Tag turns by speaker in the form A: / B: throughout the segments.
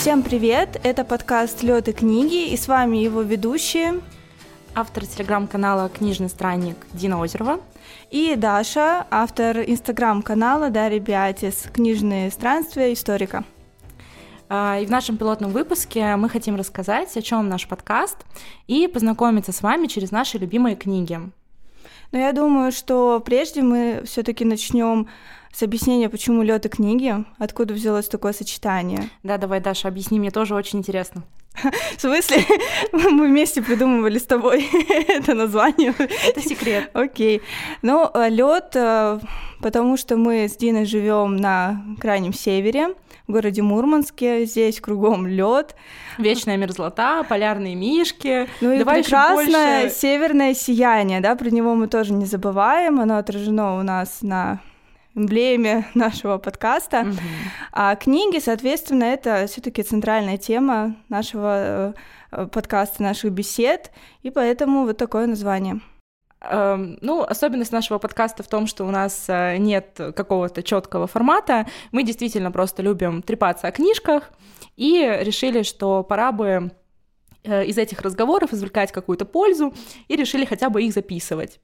A: Всем привет! Это подкаст «Лед и книги» и с вами его ведущие
B: автор телеграм-канала «Книжный странник» Дина Озерова
A: и Даша, автор инстаграм-канала Дарья Биатис «Книжные странствия историка».
B: А, и в нашем пилотном выпуске мы хотим рассказать, о чем наш подкаст, и познакомиться с вами через наши любимые книги.
A: Но я думаю, что прежде мы все-таки начнем с объяснения, почему лед и книги, откуда взялось такое сочетание.
B: Да, давай, Даша, объясни, мне тоже очень интересно.
A: В смысле? Мы вместе придумывали с тобой это название.
B: Это секрет.
A: Окей. Ну, э, лед, э, потому что мы с Диной живем на крайнем севере, в городе Мурманске. Здесь кругом лед.
B: Вечная мерзлота, полярные мишки.
A: Ну и Давай прекрасное больше... северное сияние, да, про него мы тоже не забываем. Оно отражено у нас на эмблеме нашего подкаста. Угу. А книги, соответственно, это все-таки центральная тема нашего э, подкаста, наших бесед, и поэтому вот такое название.
B: Эм, ну, особенность нашего подкаста в том, что у нас э, нет какого-то четкого формата. Мы действительно просто любим трепаться о книжках и решили, что пора бы э, из этих разговоров извлекать какую-то пользу и решили хотя бы их записывать.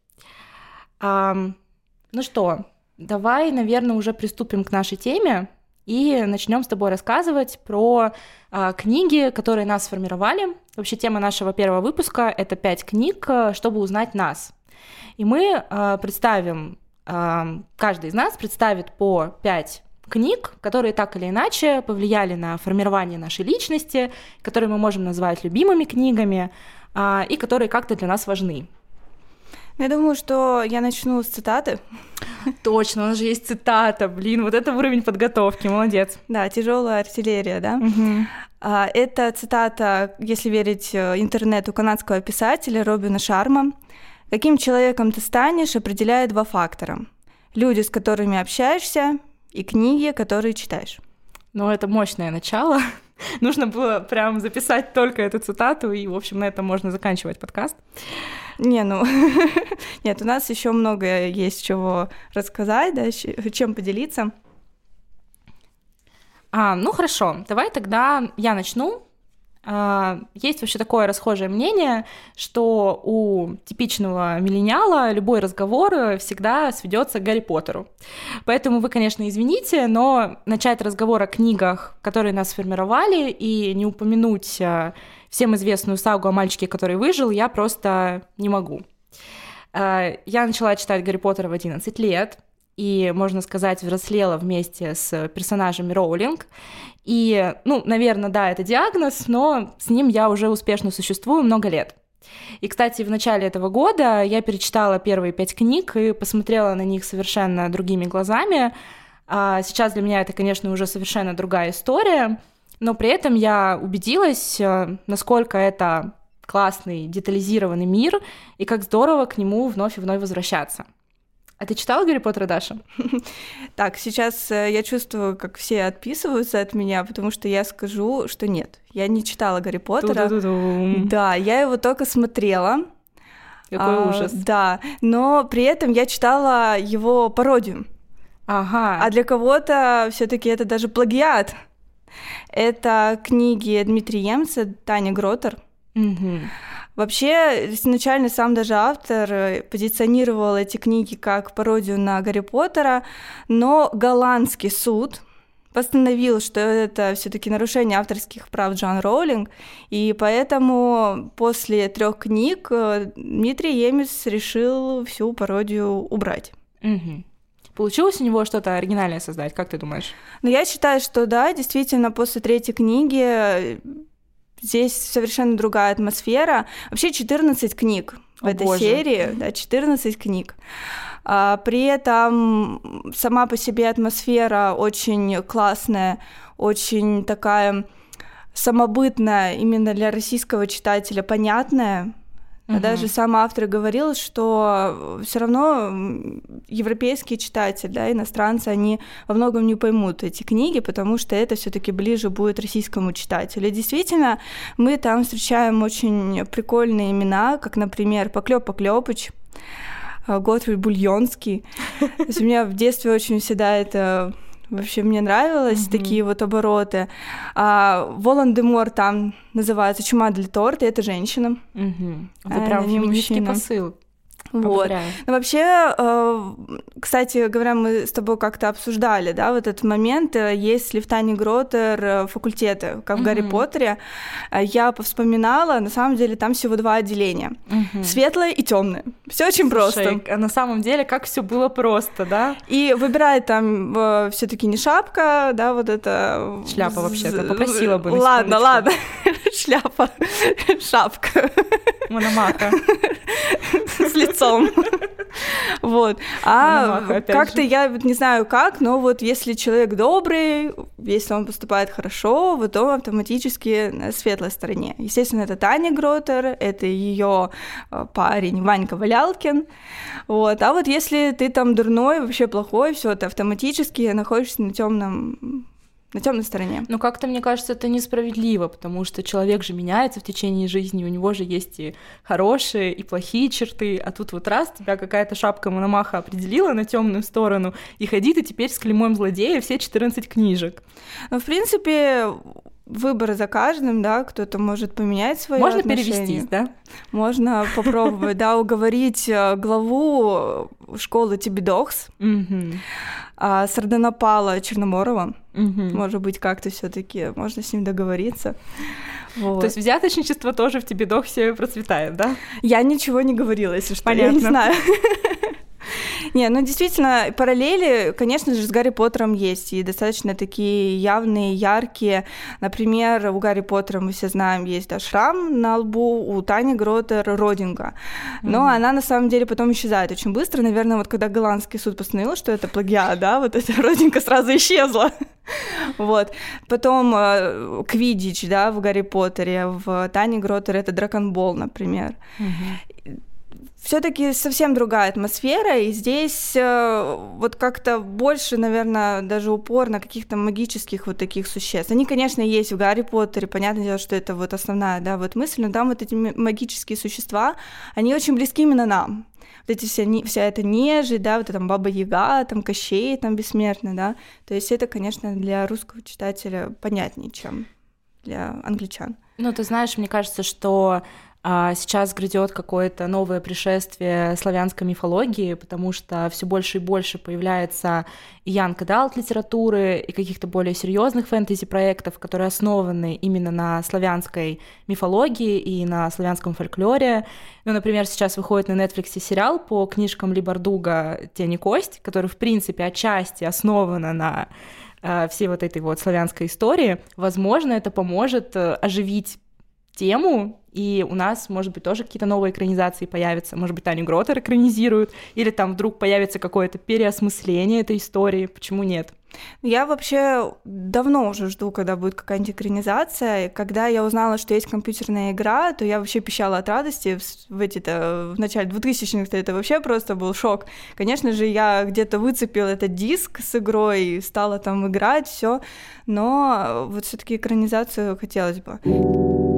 B: Ну что, Давай, наверное, уже приступим к нашей теме и начнем с тобой рассказывать про э, книги, которые нас сформировали. Вообще тема нашего первого выпуска — это пять книг, э, чтобы узнать нас. И мы э, представим, э, каждый из нас представит по пять книг, которые так или иначе повлияли на формирование нашей личности, которые мы можем назвать любимыми книгами э, и которые как-то для нас важны.
A: Я думаю, что я начну с цитаты.
B: Точно, у нас же есть цитата, блин, вот это уровень подготовки, молодец.
A: Да, тяжелая артиллерия, да. А, это цитата, если верить э, интернету канадского писателя Робина Шарма. Каким человеком ты станешь, определяет два фактора. Люди, с которыми общаешься, и книги, которые читаешь.
B: Ну, это мощное начало. Нужно было прям записать только эту цитату, и, в общем, на этом можно заканчивать подкаст.
A: Не, ну, нет, у нас еще много есть чего рассказать, да, чем поделиться.
B: А, ну хорошо, давай тогда я начну. А, есть вообще такое расхожее мнение, что у типичного миллениала любой разговор всегда сведется к Гарри Поттеру. Поэтому вы, конечно, извините, но начать разговор о книгах, которые нас сформировали, и не упомянуть а, всем известную сагу о мальчике, который выжил, я просто не могу. Э, я начала читать Гарри Поттера в 11 лет, и, можно сказать, взрослела вместе с персонажами Роулинг. И, ну, наверное, да, это диагноз, но с ним я уже успешно существую много лет. И, кстати, в начале этого года я перечитала первые пять книг и посмотрела на них совершенно другими глазами. А сейчас для меня это, конечно, уже совершенно другая история — но при этом я убедилась, э, насколько это классный, детализированный мир, и как здорово к нему вновь и вновь возвращаться. А ты читала Гарри Поттера, Даша?
A: Так, сейчас э, я чувствую, как все отписываются от меня, потому что я скажу, что нет. Я не читала Гарри Поттера. Да, я его только смотрела.
B: Какой а, ужас.
A: Да, но при этом я читала его пародию.
B: Ага.
A: А для кого-то все-таки это даже плагиат. Это книги Дмитрия Емца, Таня Гротер.
B: Угу.
A: Вообще, изначально сам даже автор э, позиционировал эти книги как пародию на Гарри Поттера, но голландский суд постановил, что это все-таки нарушение авторских прав Джон Роулинг, и поэтому после трех книг э, Дмитрий Емец решил всю пародию убрать.
B: Угу. Получилось у него что-то оригинальное создать, как ты думаешь?
A: Ну, я считаю, что да, действительно, после третьей книги здесь совершенно другая атмосфера. Вообще 14 книг в О, этой боже. серии, да, 14 книг. А, при этом сама по себе атмосфера очень классная, очень такая самобытная именно для российского читателя, понятная. Угу. Даже сам автор говорил, что все равно европейские читатели, да, иностранцы, они во многом не поймут эти книги, потому что это все-таки ближе будет российскому читателю. И действительно, мы там встречаем очень прикольные имена, как, например, Поклёп Поклёпыч, э, Готфрид Бульонский. То есть у меня в детстве очень всегда это Вообще мне нравилось угу. такие вот обороты. А, Волан-де-Мор там называется «Чума для торта», это женщина.
B: Угу. Это а, прям феминистский посыл.
A: Вот. Ну, вообще, э, кстати говоря, мы с тобой как-то обсуждали, да, вот этот момент. Э, есть ли в Тане Гротер э, факультеты, как в mm-hmm. Гарри Поттере? Я повспоминала, на самом деле там всего два отделения: mm-hmm. светлое и темное. Все очень Слушай, просто.
B: А на самом деле, как все было просто, да?
A: И выбирает там все-таки не шапка, да, вот это.
B: Шляпа вообще-то. Попросила бы.
A: Ладно, ладно. Шляпа, шапка.
B: Мономаха.
A: С лицом. Вот. А как-то я не знаю как, но вот если человек добрый, если он поступает хорошо, вот он автоматически на светлой стороне. Естественно, это Таня Гротер, это ее э, парень Ванька Валялкин. Вот. А вот если ты там дурной, вообще плохой, все, ты автоматически находишься на темном на темной стороне.
B: Ну, как-то, мне кажется, это несправедливо, потому что человек же меняется в течение жизни, у него же есть и хорошие, и плохие черты, а тут вот раз тебя какая-то шапка Мономаха определила на темную сторону, и ходи ты теперь с клеймом злодея все 14 книжек.
A: Ну, в принципе, выбор за каждым, да, кто-то может поменять свои
B: Можно
A: отношения.
B: перевестись, да?
A: Можно попробовать, да, уговорить э, главу школы Тибидокс, а, Сардонапала Черноморова. Может быть, как-то все таки можно с ним договориться.
B: Вот. То есть взяточничество тоже в Тибидоксе процветает, да?
A: Я ничего не говорила, если что, Понятно. я не знаю. Не, ну действительно, параллели, конечно же, с Гарри Поттером есть, и достаточно такие явные, яркие. Например, у Гарри Поттера, мы все знаем, есть да, шрам на лбу, у Тани Гротер родинка. Но mm-hmm. она на самом деле потом исчезает очень быстро. Наверное, вот когда голландский суд постановил, что это плагиат, да, вот эта родинка сразу исчезла. Вот. Потом э, Квидич, да, в Гарри Поттере, в Тане Гротер это Драконбол, например. Mm-hmm все-таки совсем другая атмосфера, и здесь э, вот как-то больше, наверное, даже упор на каких-то магических вот таких существ. Они, конечно, есть в Гарри Поттере, понятное дело, что это вот основная, да, вот мысль, но там вот эти магические существа, они очень близки именно нам. Вот эти вся, вся эта нежить, да, вот там Баба Яга, там Кощей, там бессмертный, да, то есть это, конечно, для русского читателя понятнее, чем для англичан.
B: Ну, ты знаешь, мне кажется, что сейчас грядет какое-то новое пришествие славянской мифологии, потому что все больше и больше появляется и young adult литературы, и каких-то более серьезных фэнтези-проектов, которые основаны именно на славянской мифологии и на славянском фольклоре. Ну, например, сейчас выходит на Netflix сериал по книжкам Либардуга «Тень и кость», который, в принципе, отчасти основан на э, всей вот этой вот славянской истории. Возможно, это поможет э, оживить тему, и у нас, может быть, тоже какие-то новые экранизации появятся. Может быть, Таню Гротер экранизируют, или там вдруг появится какое-то переосмысление этой истории. Почему нет?
A: Я вообще давно уже жду, когда будет какая-нибудь экранизация. Когда я узнала, что есть компьютерная игра, то я вообще пищала от радости. В, эти-то, в начале 2000-х это вообще просто был шок. Конечно же, я где-то выцепила этот диск с игрой, стала там играть, все. Но вот все-таки экранизацию хотелось бы.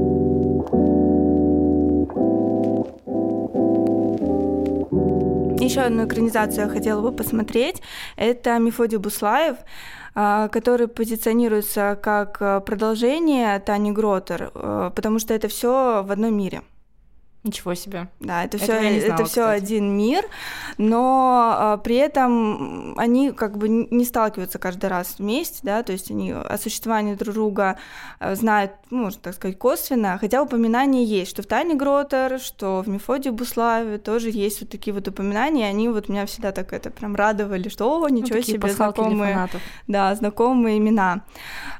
A: Еще одну экранизацию я хотела бы посмотреть. Это Мефодий Буслаев, а, который позиционируется как а, продолжение Тани Гротер, а, потому что это все в одном мире.
B: Ничего себе.
A: Да, это все это все один мир, но а, при этом они как бы не сталкиваются каждый раз вместе, да, то есть они о существовании друг друга а, знают, ну, можно так сказать, косвенно, хотя упоминания есть, что в Тайне Гротер, что в Мефодии Буславе тоже есть вот такие вот упоминания, они вот меня всегда так это прям радовали, что о, ничего ну, себе, знакомые, да, знакомые имена.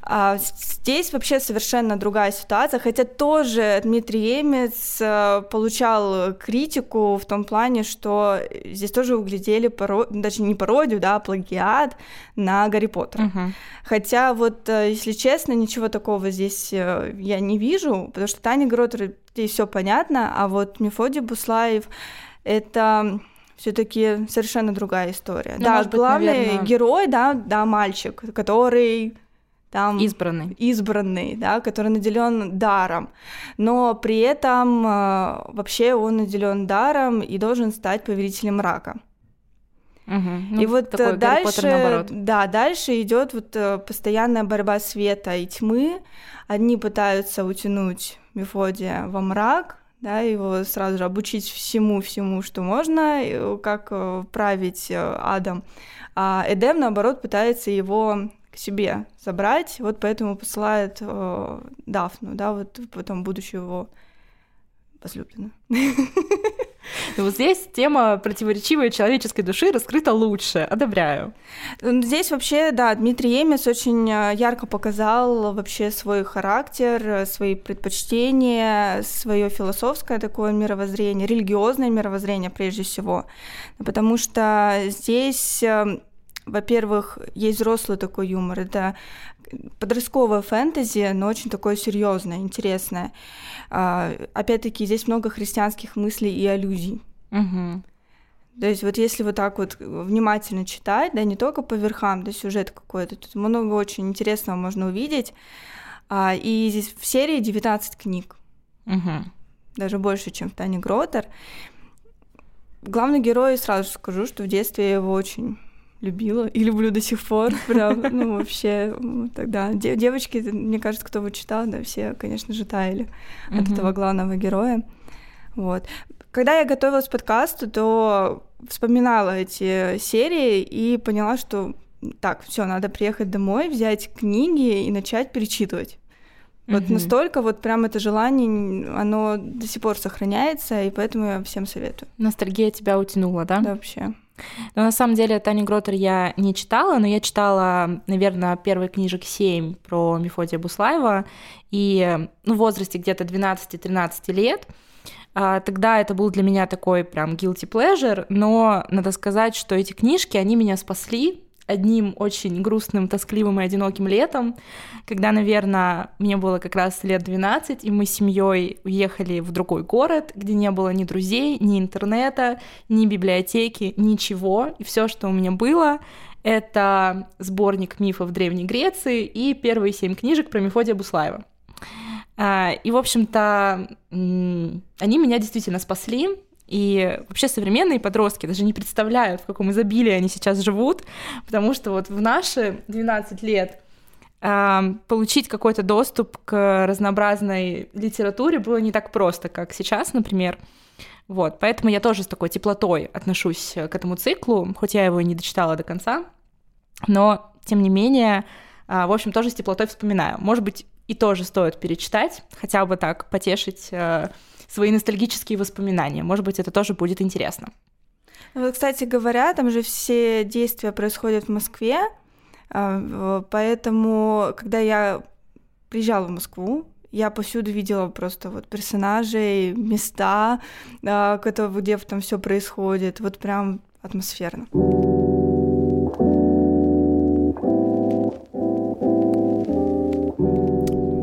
A: А здесь вообще совершенно другая ситуация, хотя тоже Дмитрий Емец а, получал критику в том плане, что здесь тоже углядели паро... даже не пародию, да, а плагиат на Гарри Поттера. Uh-huh. Хотя вот, э, если честно, ничего такого здесь э, я не вижу, потому что Таня Гротер, здесь все понятно, а вот Мефодий Буслаев — это все-таки совершенно другая история. Ну, да, главный быть, наверное... герой, да, да, мальчик, который там
B: избранный,
A: избранный, да, который наделен даром, но при этом э, вообще он наделен даром и должен стать повелителем мрака.
B: Угу.
A: и вот
B: такой
A: дальше, да, дальше идет вот постоянная борьба света и тьмы. Одни пытаются утянуть Мефодия во мрак, да, его сразу же обучить всему-всему, что можно, как править адом. А Эдем, наоборот, пытается его к себе забрать, вот поэтому посылает э, Дафну, да, вот потом будущую его возлюбленную.
B: Ну, вот здесь тема противоречивой человеческой души раскрыта лучше. Одобряю.
A: Здесь вообще, да, Дмитрий Емец очень э, ярко показал вообще свой характер, свои предпочтения, свое философское такое мировоззрение, религиозное мировоззрение прежде всего. Потому что здесь э, во-первых, есть взрослый такой юмор, это подростковое фэнтези, но очень такое серьезное, интересное. А, опять-таки, здесь много христианских мыслей и аллюзий.
B: Угу.
A: То есть вот если вот так вот внимательно читать, да, не только по верхам, да, сюжет какой-то, тут много очень интересного можно увидеть. А, и здесь в серии 19 книг.
B: Угу.
A: Даже больше, чем в Тане Гротер. Главный герой, сразу скажу, что в детстве я его очень любила и люблю до сих пор, прям, ну, вообще, тогда. Девочки, мне кажется, кто его читал, да, все, конечно же, таяли mm-hmm. от этого главного героя. Вот. Когда я готовилась к подкасту, то вспоминала эти серии и поняла, что так, все, надо приехать домой, взять книги и начать перечитывать. Вот mm-hmm. настолько вот прям это желание, оно до сих пор сохраняется, и поэтому я всем советую.
B: Ностальгия тебя утянула, да?
A: Да, вообще.
B: Но на самом деле Таню Гротер я не читала, но я читала, наверное, первые книжек 7 про Мефодия Буслаева, и ну, в возрасте где-то 12-13 лет. А, тогда это был для меня такой прям guilty pleasure, но надо сказать, что эти книжки, они меня спасли одним очень грустным, тоскливым и одиноким летом, когда, наверное, мне было как раз лет 12, и мы с семьей уехали в другой город, где не было ни друзей, ни интернета, ни библиотеки, ничего. И все, что у меня было, это сборник мифов Древней Греции и первые семь книжек про Мефодия Буслаева. А, и, в общем-то, они меня действительно спасли, и вообще современные подростки даже не представляют, в каком изобилии они сейчас живут, потому что вот в наши 12 лет э, получить какой-то доступ к разнообразной литературе было не так просто, как сейчас, например. Вот, поэтому я тоже с такой теплотой отношусь к этому циклу, хоть я его и не дочитала до конца, но, тем не менее, э, в общем, тоже с теплотой вспоминаю. Может быть, и тоже стоит перечитать, хотя бы так потешить э, свои ностальгические воспоминания. Может быть, это тоже будет интересно.
A: Ну вот, кстати говоря, там же все действия происходят в Москве, а, поэтому, когда я приезжала в Москву, я повсюду видела просто вот персонажей, места, а, где там все происходит, вот прям атмосферно.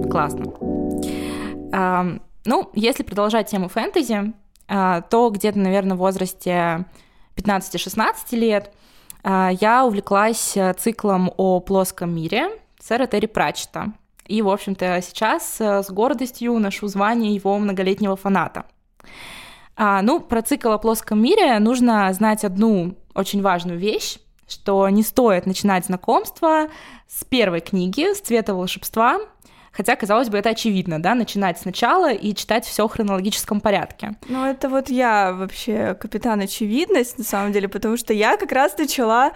B: Классно. Ну, если продолжать тему фэнтези, а, то где-то, наверное, в возрасте 15-16 лет а, я увлеклась э, циклом о плоском мире сэра Терри Пратчета. И, в общем-то, сейчас э, с гордостью ношу звание его многолетнего фаната. А, ну, про цикл о плоском мире нужно знать одну очень важную вещь, что не стоит начинать знакомство с первой книги «С цвета волшебства», Хотя, казалось бы, это очевидно, да, начинать сначала и читать все в хронологическом порядке.
A: Ну, это вот я вообще капитан очевидность, на самом деле, потому что я как раз начала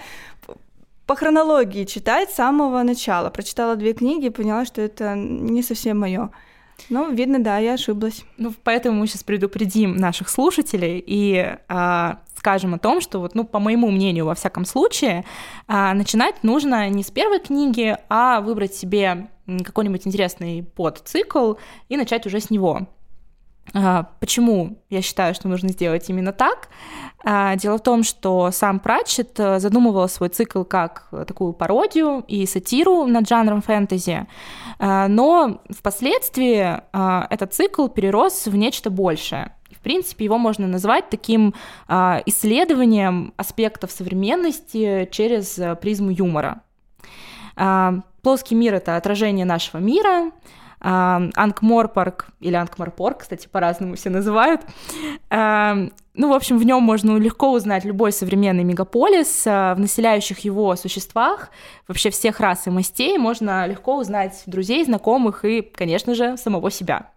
A: по хронологии читать с самого начала. Прочитала две книги и поняла, что это не совсем мое. Ну, видно, да, я ошиблась.
B: Ну, поэтому мы сейчас предупредим наших слушателей и а, скажем о том, что вот, ну, по моему мнению, во всяком случае, а, начинать нужно не с первой книги, а выбрать себе какой-нибудь интересный подцикл и начать уже с него. А, почему я считаю, что нужно сделать именно так? А, дело в том, что сам Пратчет э, задумывал свой цикл как такую пародию и сатиру над жанром фэнтези, но впоследствии этот цикл перерос в нечто большее. Принципе, его можно назвать таким исследованием аспектов современности через э, призму юмора. Плоский мир — это отражение нашего мира, Анкморпорк, или Анкморпорк, кстати, по-разному все называют. Ну, в общем, в нем можно легко узнать любой современный мегаполис, в населяющих его существах, вообще всех рас и мастей, можно легко узнать друзей, знакомых и, конечно же, самого себя.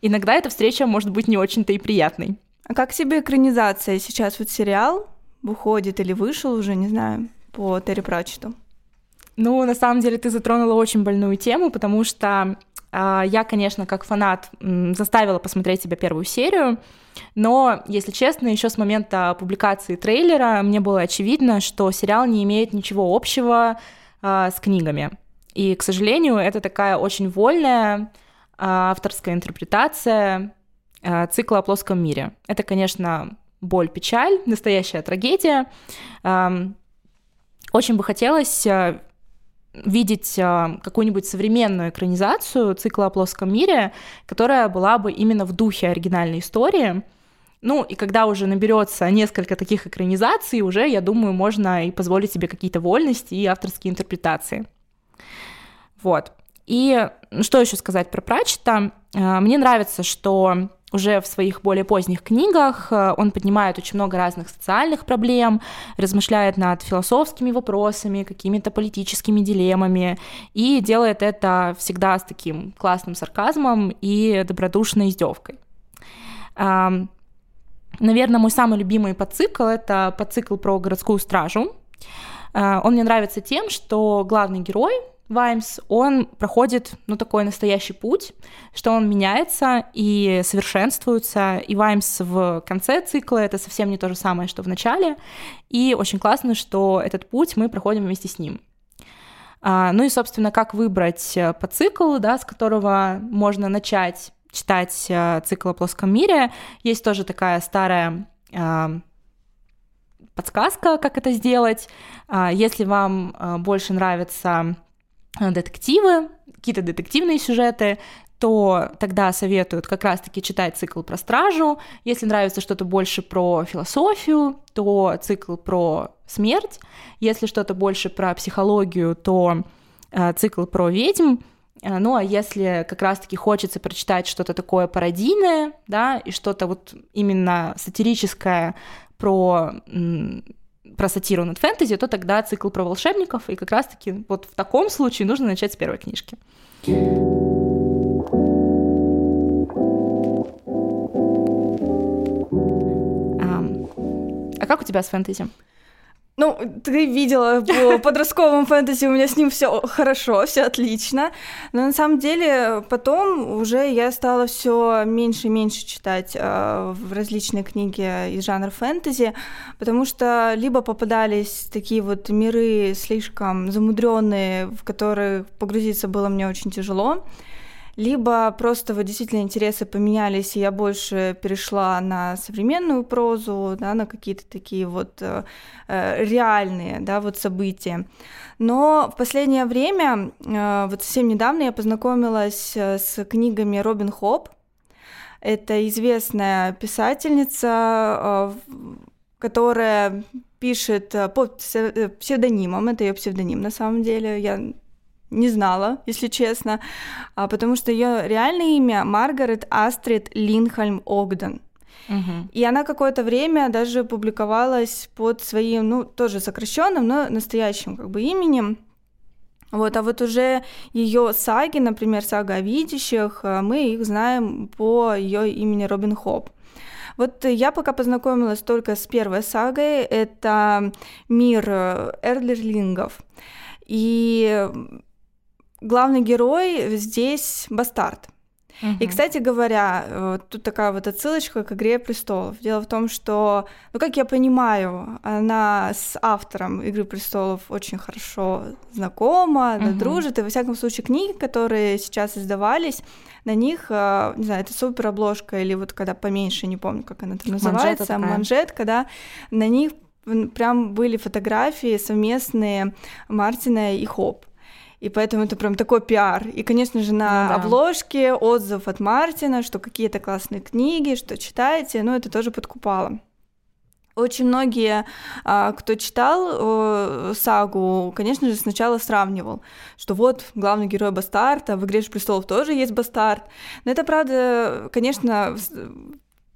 B: Иногда эта встреча может быть не очень-то и приятной.
A: А как тебе экранизация? Сейчас вот сериал выходит или вышел уже, не знаю, по Терри Пратчету?
B: Ну, на самом деле, ты затронула очень больную тему, потому что э, я, конечно, как фанат м, заставила посмотреть себе первую серию, но, если честно, еще с момента публикации трейлера мне было очевидно, что сериал не имеет ничего общего э, с книгами. И, к сожалению, это такая очень вольная авторская интерпретация э, цикла о плоском мире. Это, конечно, боль, печаль, настоящая трагедия. Очень бы хотелось э, видеть какую-нибудь современную экранизацию цикла о плоском мире, которая была бы именно в духе оригинальной истории. Ну, и когда уже наберется несколько таких экранизаций, уже, я думаю, можно и позволить себе какие-то вольности и авторские интерпретации. Вот. И что еще сказать про Пратчета? Э, мне нравится, что уже в своих более поздних книгах э, он поднимает очень много разных социальных проблем, размышляет над философскими вопросами, какими-то политическими дилеммами, и делает это всегда с таким классным сарказмом и добродушной издевкой. Наверное, мой самый любимый подцикл — это подцикл про городскую стражу. Э, он мне нравится тем, что главный герой — Ваймс, он проходит, ну, такой настоящий путь, что он меняется и совершенствуется, и Ваймс в конце цикла — это совсем не то же самое, что в начале, и очень классно, что этот путь мы проходим вместе с ним. А, ну и, собственно, как выбрать э, по циклу, да, с которого можно начать читать э, цикл о плоском мире. Есть тоже такая старая а, подсказка, как это сделать. А, если вам больше нравится Э, детективы, какие-то детективные сюжеты, то тогда советуют как раз-таки читать цикл про стражу. Если нравится что-то больше про философию, то цикл про смерть. Если что-то больше про психологию, то э, цикл про ведьм. Э, ну а если как раз-таки хочется прочитать что-то такое пародийное, да, и что-то вот именно сатирическое про про сатиру над фэнтези, то тогда цикл про волшебников, и как раз-таки вот в таком случае нужно начать с первой книжки. А как у тебя с фэнтези?
A: Ну, ты видела по подростковому фэнтези, у меня с ним все хорошо, все отлично. Но на самом деле потом уже я стала все меньше и меньше читать э, в различные книги из жанра фэнтези, потому что либо попадались такие вот миры слишком замудренные, в которые погрузиться было мне очень тяжело либо просто вот действительно интересы поменялись, и я больше перешла на современную прозу, да, на какие-то такие вот э, э, реальные, да, вот события. Но в последнее время, э, вот совсем недавно я познакомилась э, с книгами Робин Хоп. Это известная писательница, э, которая пишет э, под псевдонимом, это ее псевдоним на самом деле, я не знала, если честно, а, потому что ее реальное имя Маргарет Астрид Линхольм Огден. Угу. И она какое-то время даже публиковалась под своим, ну, тоже сокращенным, но настоящим как бы именем. Вот, а вот уже ее саги, например, сага о видящих, а, мы их знаем по ее имени Робин Хоп. Вот я пока познакомилась только с первой сагой, это мир э, Эрлерлингов. И главный герой здесь бастард. Угу. И, кстати говоря, э, тут такая вот отсылочка к «Игре престолов». Дело в том, что, ну, как я понимаю, она с автором «Игры престолов» очень хорошо знакома, угу. да, дружит, и, во всяком случае, книги, которые сейчас издавались, на них, э, не знаю, это супер обложка или вот когда поменьше, не помню, как она там называется, манжетка, манжетка да, на них прям были фотографии совместные Мартина и Хоп. И поэтому это прям такой пиар. И, конечно же, на ну, да. обложке отзыв от Мартина, что какие-то классные книги, что читаете, ну, это тоже подкупало. Очень многие, а, кто читал сагу, конечно же, сначала сравнивал, что вот главный герой бастард, а в «Игре престолов» тоже есть бастард. Но это, правда, конечно,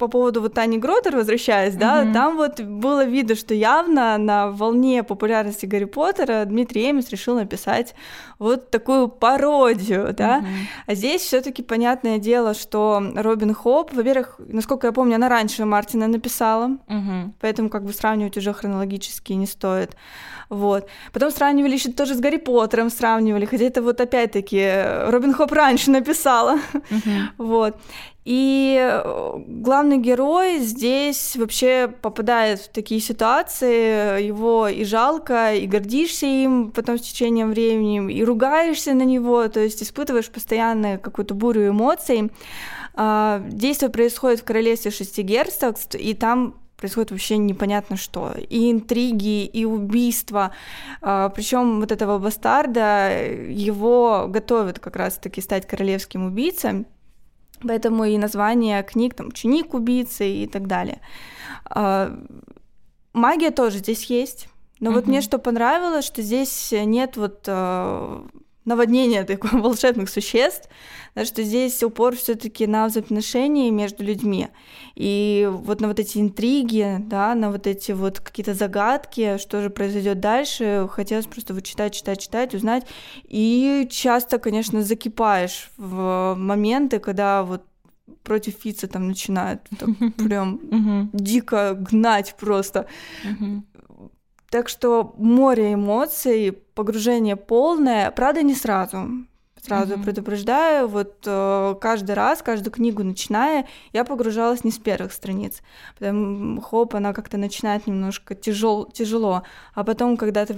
A: по поводу вот Тани Гротер, возвращаясь, да, mm-hmm. там вот было видно, что явно на волне популярности Гарри Поттера Дмитрий Эмис решил написать вот такую пародию, да. Mm-hmm. А здесь все таки понятное дело, что Робин Хоп, во-первых, насколько я помню, она раньше Мартина написала, mm-hmm. поэтому как бы сравнивать уже хронологически не стоит. Вот. Потом сравнивали еще тоже с Гарри Поттером, сравнивали, хотя это вот опять-таки Робин Хоп раньше написала. Mm-hmm. Вот. И э, главный герой здесь вообще попадает в такие ситуации, его и жалко, и гордишься им потом с течением времени, и ругаешься на него, то есть испытываешь постоянно какую-то бурю эмоций. А, действие происходит в королевстве шести герцогств, и там происходит вообще непонятно что. И интриги, и убийства. А, Причем вот этого бастарда, его готовят как раз-таки стать королевским убийцей. Поэтому и название книг, там, «Ученик убийцы» и так далее. А, магия тоже здесь есть. Но mm вот мне что понравилось, что здесь нет вот э, наводнения таких волшебных существ, да, что здесь упор все таки на взаимоотношения между людьми. И вот на вот эти интриги, да, на вот эти вот какие-то загадки, что же произойдет дальше, хотелось просто вот читать, читать, читать, узнать. И часто, конечно, закипаешь в моменты, когда вот против Фица там начинают прям дико гнать просто. Так что море эмоций, погружение полное, правда, не сразу. Сразу mm-hmm. предупреждаю, вот э, каждый раз, каждую книгу начиная, я погружалась не с первых страниц. Потом хоп, она как-то начинает немножко тяжел, тяжело. А потом, когда ты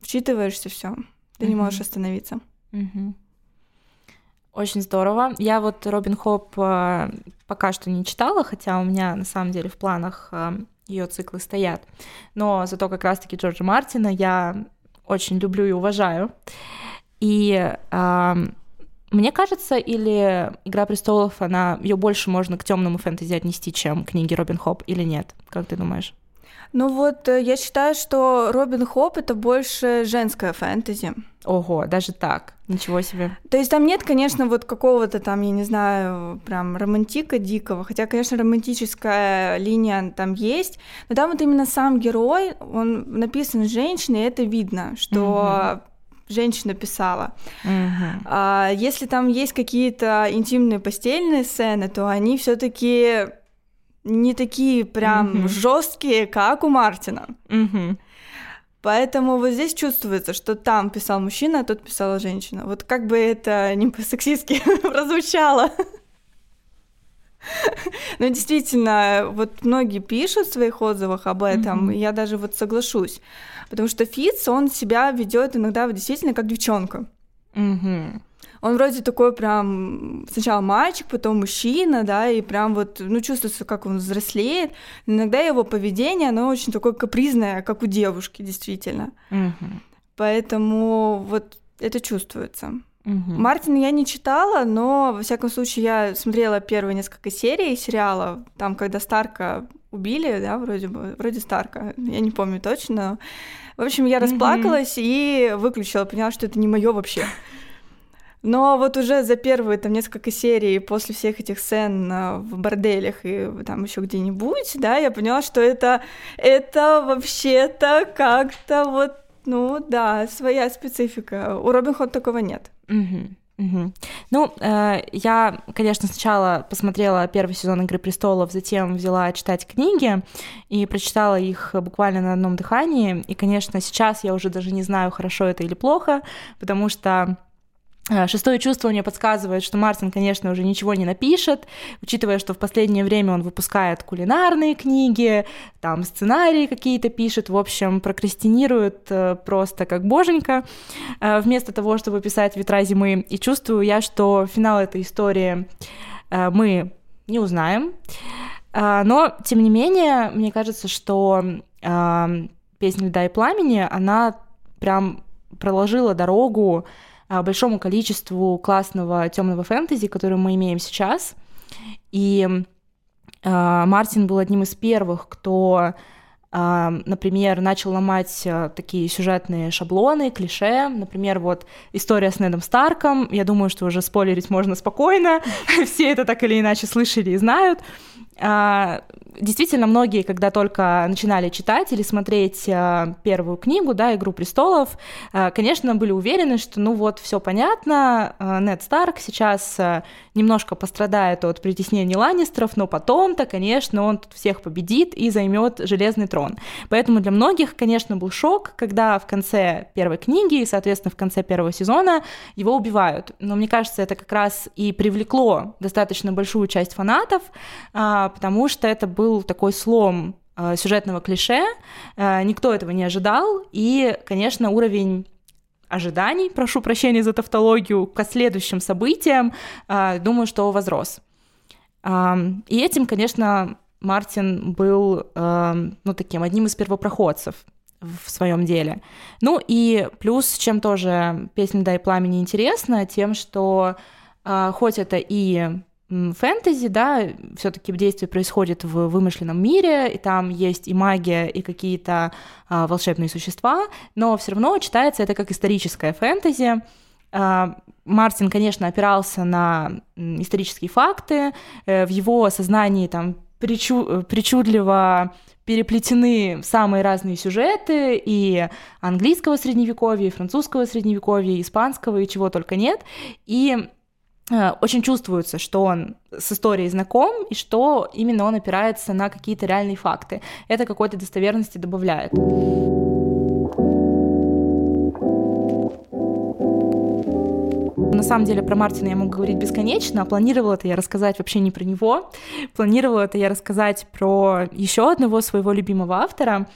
A: вчитываешься, все, ты mm-hmm. не можешь остановиться.
B: Mm-hmm. Очень здорово. Я вот Робин Хоп э, пока что не читала, хотя у меня на самом деле в планах э, ее циклы стоят. Но зато как раз-таки Джорджа Мартина я очень люблю и уважаю. И э, мне кажется, или Игра престолов, она ее больше можно к темному фэнтези отнести, чем книги Робин Хобб, или нет? Как ты думаешь?
A: Ну вот э, я считаю, что Робин Хобб это больше женская фэнтези.
B: Ого, даже так. Ничего себе.
A: То есть там нет, конечно, вот какого-то там, я не знаю, прям романтика дикого, хотя, конечно, романтическая линия там есть, но там вот именно сам герой, он написан женщиной, и это видно, что угу женщина писала. Uh-huh. А, если там есть какие-то интимные постельные сцены, то они все-таки не такие прям uh-huh. жесткие, как у Мартина. Uh-huh. Поэтому вот здесь чувствуется, что там писал мужчина, а тут писала женщина. Вот как бы это не по-сексистски прозвучало. Но действительно, вот многие пишут в своих отзывах об этом, mm-hmm. я даже вот соглашусь. Потому что Фиц, он себя ведет иногда действительно как девчонка.
B: Mm-hmm.
A: Он вроде такой прям сначала мальчик, потом мужчина, да, и прям вот, ну, чувствуется, как он взрослеет. Иногда его поведение, оно очень такое капризное, как у девушки, действительно.
B: Mm-hmm.
A: Поэтому вот это чувствуется.
B: Угу.
A: Мартин я не читала, но во всяком случае я смотрела первые несколько серий сериала, там, когда Старка убили, да, вроде бы, вроде Старка, я не помню точно. В общем, я расплакалась угу. и выключила, поняла, что это не мое вообще. Но вот уже за первые там несколько серий после всех этих сцен а, в борделях и там еще где-нибудь, да, я поняла, что это это вообще-то как-то вот, ну да, своя специфика. У Робин Худ такого нет.
B: Угу. Ну, э, я, конечно, сначала посмотрела первый сезон Игры престолов, затем взяла читать книги и прочитала их буквально на одном дыхании. И, конечно, сейчас я уже даже не знаю, хорошо это или плохо, потому что Э, шестое чувство мне подсказывает, что Мартин, конечно, уже ничего не напишет, учитывая, что в последнее время он выпускает кулинарные книги, там сценарии какие-то пишет, в общем, прокрастинирует э, просто как боженька, э, вместо того, чтобы писать «Ветра зимы». И чувствую я, что финал этой истории мы не узнаем. Но, тем не менее, мне кажется, что «Песня льда и пламени», она прям проложила дорогу большому количеству классного темного фэнтези, который мы имеем сейчас. И э, Мартин был одним из первых, кто например, начал ломать такие сюжетные шаблоны, клише. Например, вот история с Недом Старком. Я думаю, что уже спойлерить можно спокойно. Все это так или иначе слышали и знают. Действительно, многие, когда только начинали читать или смотреть а, первую книгу, да, «Игру престолов», а, конечно, были уверены, что, ну вот, все понятно, Нед Старк сейчас немножко пострадает от притеснений Ланнистеров, но потом-то, конечно, он всех победит и займет Железный трон. Поэтому для многих, конечно, был шок, когда в конце первой книги и, соответственно, в конце первого сезона его убивают. Но мне кажется, это как раз и привлекло достаточно большую часть фанатов, потому что это был такой слом э, сюжетного клише, э, никто этого не ожидал, и, конечно, уровень ожиданий, прошу прощения за тавтологию, к следующим событиям, э, думаю, что возрос. И этим, конечно, Мартин был, ну, таким одним из первопроходцев в своем деле. Ну и плюс, чем тоже «Песня дай пламени» интересна, тем, что хоть это и фэнтези, да, все-таки действие происходит в вымышленном мире, и там есть и магия, и какие-то а, волшебные существа, но все равно читается это как историческое фэнтези. А, Мартин, конечно, опирался на исторические факты, э, в его сознании там причу причудливо переплетены самые разные сюжеты и английского средневековья, и французского средневековья, и испанского, и чего только нет. И Э, очень чувствуется, что он с историей знаком и что именно он опирается на какие-то реальные факты. Это какой-то достоверности добавляет. На самом деле про Мартина я могу говорить бесконечно. А планировала это я рассказать вообще не про него. Планировала это я рассказать про еще одного своего любимого автора,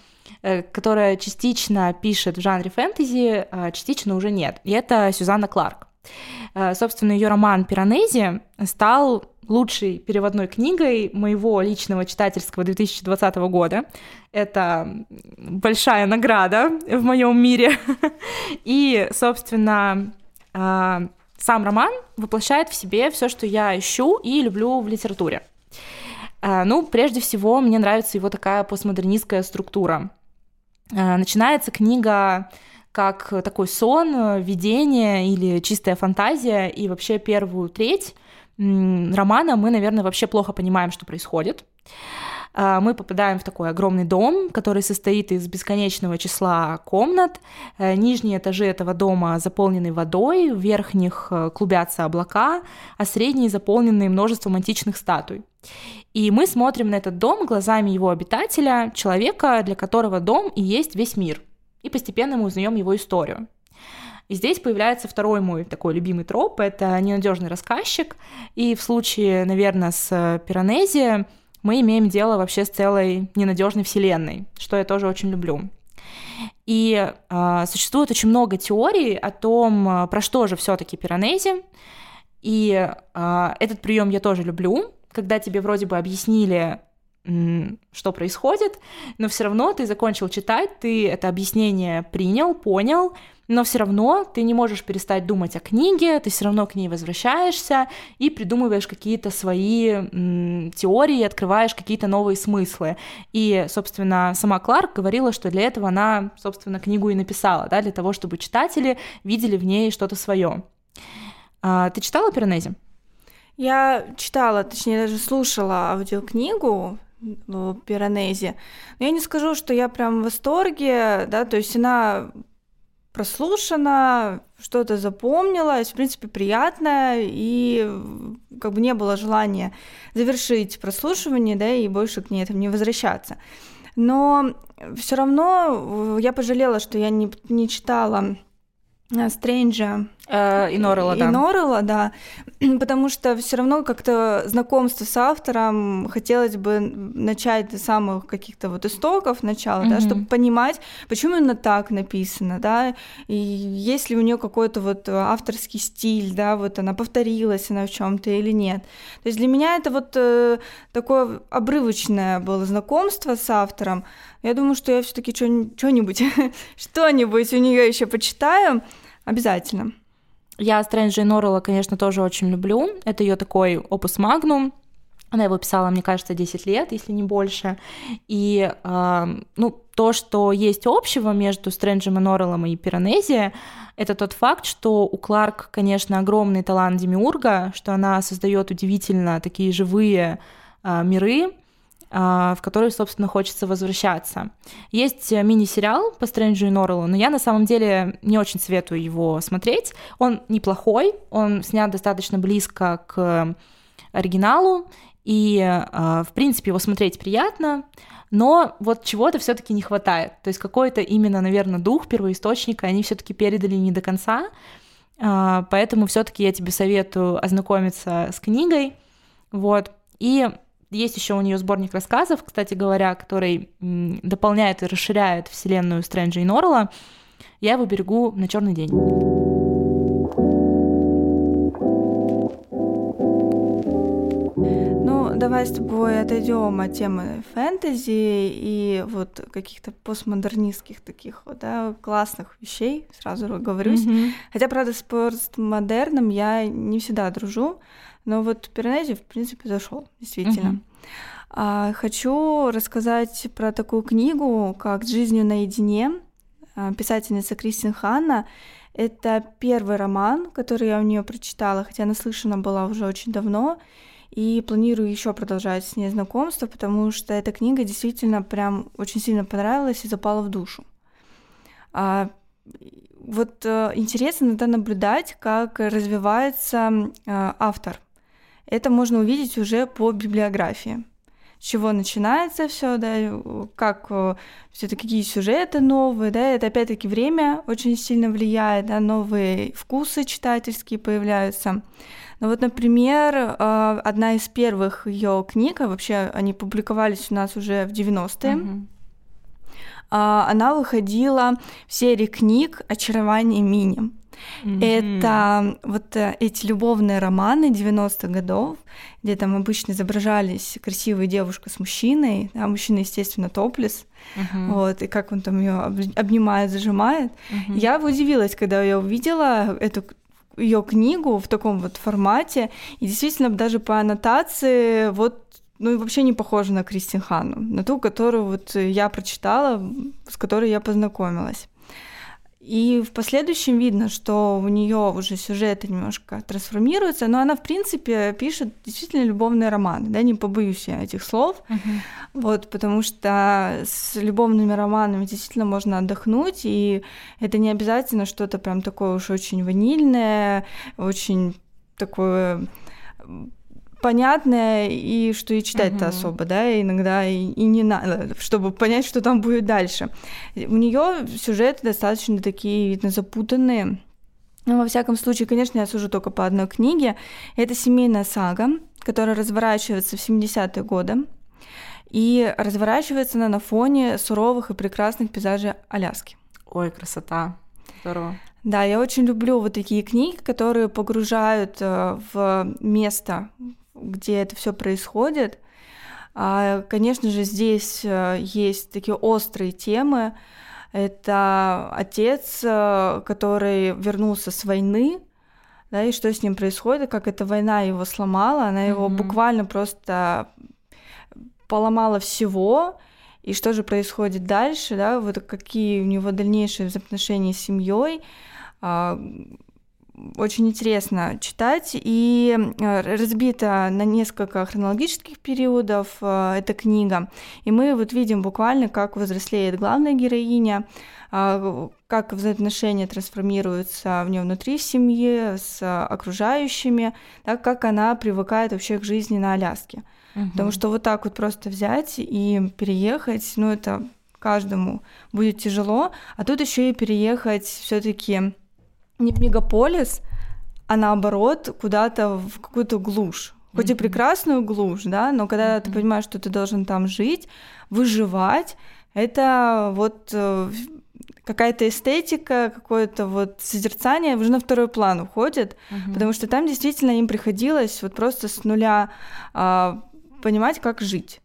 B: э, которая частично пишет в жанре фэнтези, а частично уже нет. И это Сюзанна Кларк. Э, собственно, ее роман «Пиранези» стал лучшей переводной книгой моего личного читательского 2020 года. Это большая награда в моем мире. И, собственно, э, сам роман воплощает в себе все, что я ищу и люблю в литературе. Э, ну, прежде всего, мне нравится его такая постмодернистская структура. Начинается книга как такой сон, видение или чистая фантазия, и вообще первую треть романа мы, наверное, вообще плохо понимаем, что происходит. А, мы попадаем в такой огромный дом, который состоит из бесконечного числа комнат. Э, нижние этажи этого дома заполнены водой, в верхних э, клубятся облака, а средние заполнены множеством античных статуй. И мы смотрим на этот дом глазами его обитателя, человека, для которого дом и есть весь мир и постепенно мы узнаем его историю. И здесь появляется второй мой такой любимый троп, это ненадежный рассказчик, и в случае, наверное, с Пиранези мы имеем дело вообще с целой ненадежной вселенной, что я тоже очень люблю. И э, существует очень много теорий о том, про что же все-таки Пиранези. И э, этот прием я тоже люблю, когда тебе вроде бы объяснили что происходит, но все равно ты закончил читать, ты это объяснение принял, понял, но все равно ты не можешь перестать думать о книге, ты все равно к ней возвращаешься и придумываешь какие-то свои м, теории, открываешь какие-то новые смыслы. И, собственно, сама Кларк говорила, что для этого она, собственно, книгу и написала, да, для того, чтобы читатели видели в ней что-то свое. А, ты читала Пиранези?
A: Я читала, точнее даже слушала аудиокнигу в Пиранезе. Но я не скажу, что я прям в восторге, да, то есть она прослушана, что-то запомнилось, в принципе, приятно, и как бы не было желания завершить прослушивание, да, и больше к ней этому не возвращаться. Но все равно я пожалела, что я не, не читала Э, Стрэнджа.
B: Э, и Норрелла, да.
A: И Норрелла, да. Потому что все равно как-то знакомство с автором хотелось бы начать с самых каких-то вот истоков начала, mm-hmm. да, чтобы понимать, почему именно так написано, да, и есть ли у нее какой-то вот авторский стиль, да, вот она повторилась она в чем-то или нет. То есть для меня это вот э, такое обрывочное было знакомство с автором, я думаю, что я все-таки что-нибудь, что-нибудь у нее еще почитаю. Обязательно.
B: Я Стрэнджа и Норрелла, конечно, тоже очень люблю. Это ее такой опус магнум. Она его писала, мне кажется, 10 лет, если не больше. И э, ну, то, что есть общего между Стрэнджем и Норреллом и Пиранези, это тот факт, что у Кларк, конечно, огромный талант демиурга, что она создает удивительно такие живые э, миры, в который, собственно, хочется возвращаться. Есть мини-сериал по Стрэнджу и Норреллу, но я на самом деле не очень советую его смотреть. Он неплохой, он снят достаточно близко к оригиналу, и, а, в принципе, его смотреть приятно, но вот чего-то все таки не хватает. То есть какой-то именно, наверное, дух первоисточника они все таки передали не до конца, а, поэтому все таки я тебе советую ознакомиться с книгой, вот, и есть еще у нее сборник рассказов, кстати говоря, который дополняет и расширяет вселенную Стрэнджа и Норрелла. Я его берегу на черный день.
A: Ну, давай с тобой отойдем от темы фэнтези и вот каких-то постмодернистских таких вот, да, классных вещей, сразу говорюсь. Mm-hmm. Хотя, правда, с постмодерном я не всегда дружу, но вот Пиранези, в принципе, зашел, действительно. Uh-huh. А, хочу рассказать про такую книгу, как «С жизнью наедине» а, писательница Кристин Ханна. Это первый роман, который я у нее прочитала, хотя наслышана была уже очень давно, и планирую еще продолжать с ней знакомство, потому что эта книга действительно прям очень сильно понравилась и запала в душу. А, вот э, интересно иногда наблюдать, как развивается э, автор – это можно увидеть уже по библиографии. С чего начинается все, да, как э, все-таки какие сюжеты новые, да, это опять-таки время очень сильно влияет, да, новые вкусы читательские появляются. Ну вот, например, э, одна из первых ее книг, а вообще они публиковались у нас уже в 90-е, mm-hmm. Она выходила в серии книг «Очарование Мини». Mm-hmm. Это вот э, эти любовные романы 90-х годов, где там обычно изображались красивая девушка с мужчиной, а мужчина, естественно, топлес, uh-huh. вот, и как он там ее обнимает, зажимает. Uh-huh. Я удивилась, когда я увидела эту ее книгу в таком вот формате, и действительно даже по аннотации вот ну и вообще не похожа на Кристин Ханну, на ту, которую вот я прочитала, с которой я познакомилась. И в последующем видно, что у нее уже сюжеты немножко трансформируются, но она, в принципе, пишет действительно любовные романы, да, не побоюсь я этих слов, uh-huh. вот, потому что с любовными романами действительно можно отдохнуть, и это не обязательно что-то прям такое уж очень ванильное, очень такое понятное, и что и читать-то uh-huh. особо, да, иногда и, и не надо, чтобы понять, что там будет дальше. У нее сюжеты достаточно такие, видно, запутанные. Но, во всяком случае, конечно, я сужу только по одной книге. Это семейная сага, которая разворачивается в 70-е годы. И разворачивается она на фоне суровых и прекрасных пейзажей Аляски.
B: Ой, красота. Здорово.
A: Да, я очень люблю вот такие книги, которые погружают э, в место, где это все происходит. А, конечно же, здесь э, есть такие острые темы. Это отец, э, который вернулся с войны, да, и что с ним происходит, как эта война его сломала, она его mm-hmm. буквально просто поломала всего, и что же происходит дальше, да, вот какие у него дальнейшие взаимоотношения с семьей, а, очень интересно читать, и э, разбита на несколько хронологических периодов э, эта книга, и мы вот видим буквально, как взрослеет главная героиня, а, как взаимоотношения трансформируются в нее внутри семьи, с окружающими, так как она привыкает вообще к жизни на Аляске. Угу. Потому что вот так вот просто взять и переехать, ну это каждому будет тяжело, а тут еще и переехать все-таки не в мегаполис, а наоборот куда-то в какую-то глушь. Хоть mm-hmm. и прекрасную глушь, да, но когда mm-hmm. ты понимаешь, что ты должен там жить, выживать, это вот э, какая-то эстетика, какое-то вот созерцание уже на второй план уходит, mm-hmm. потому что там действительно им приходилось вот просто с нуля а, понимать, как жить.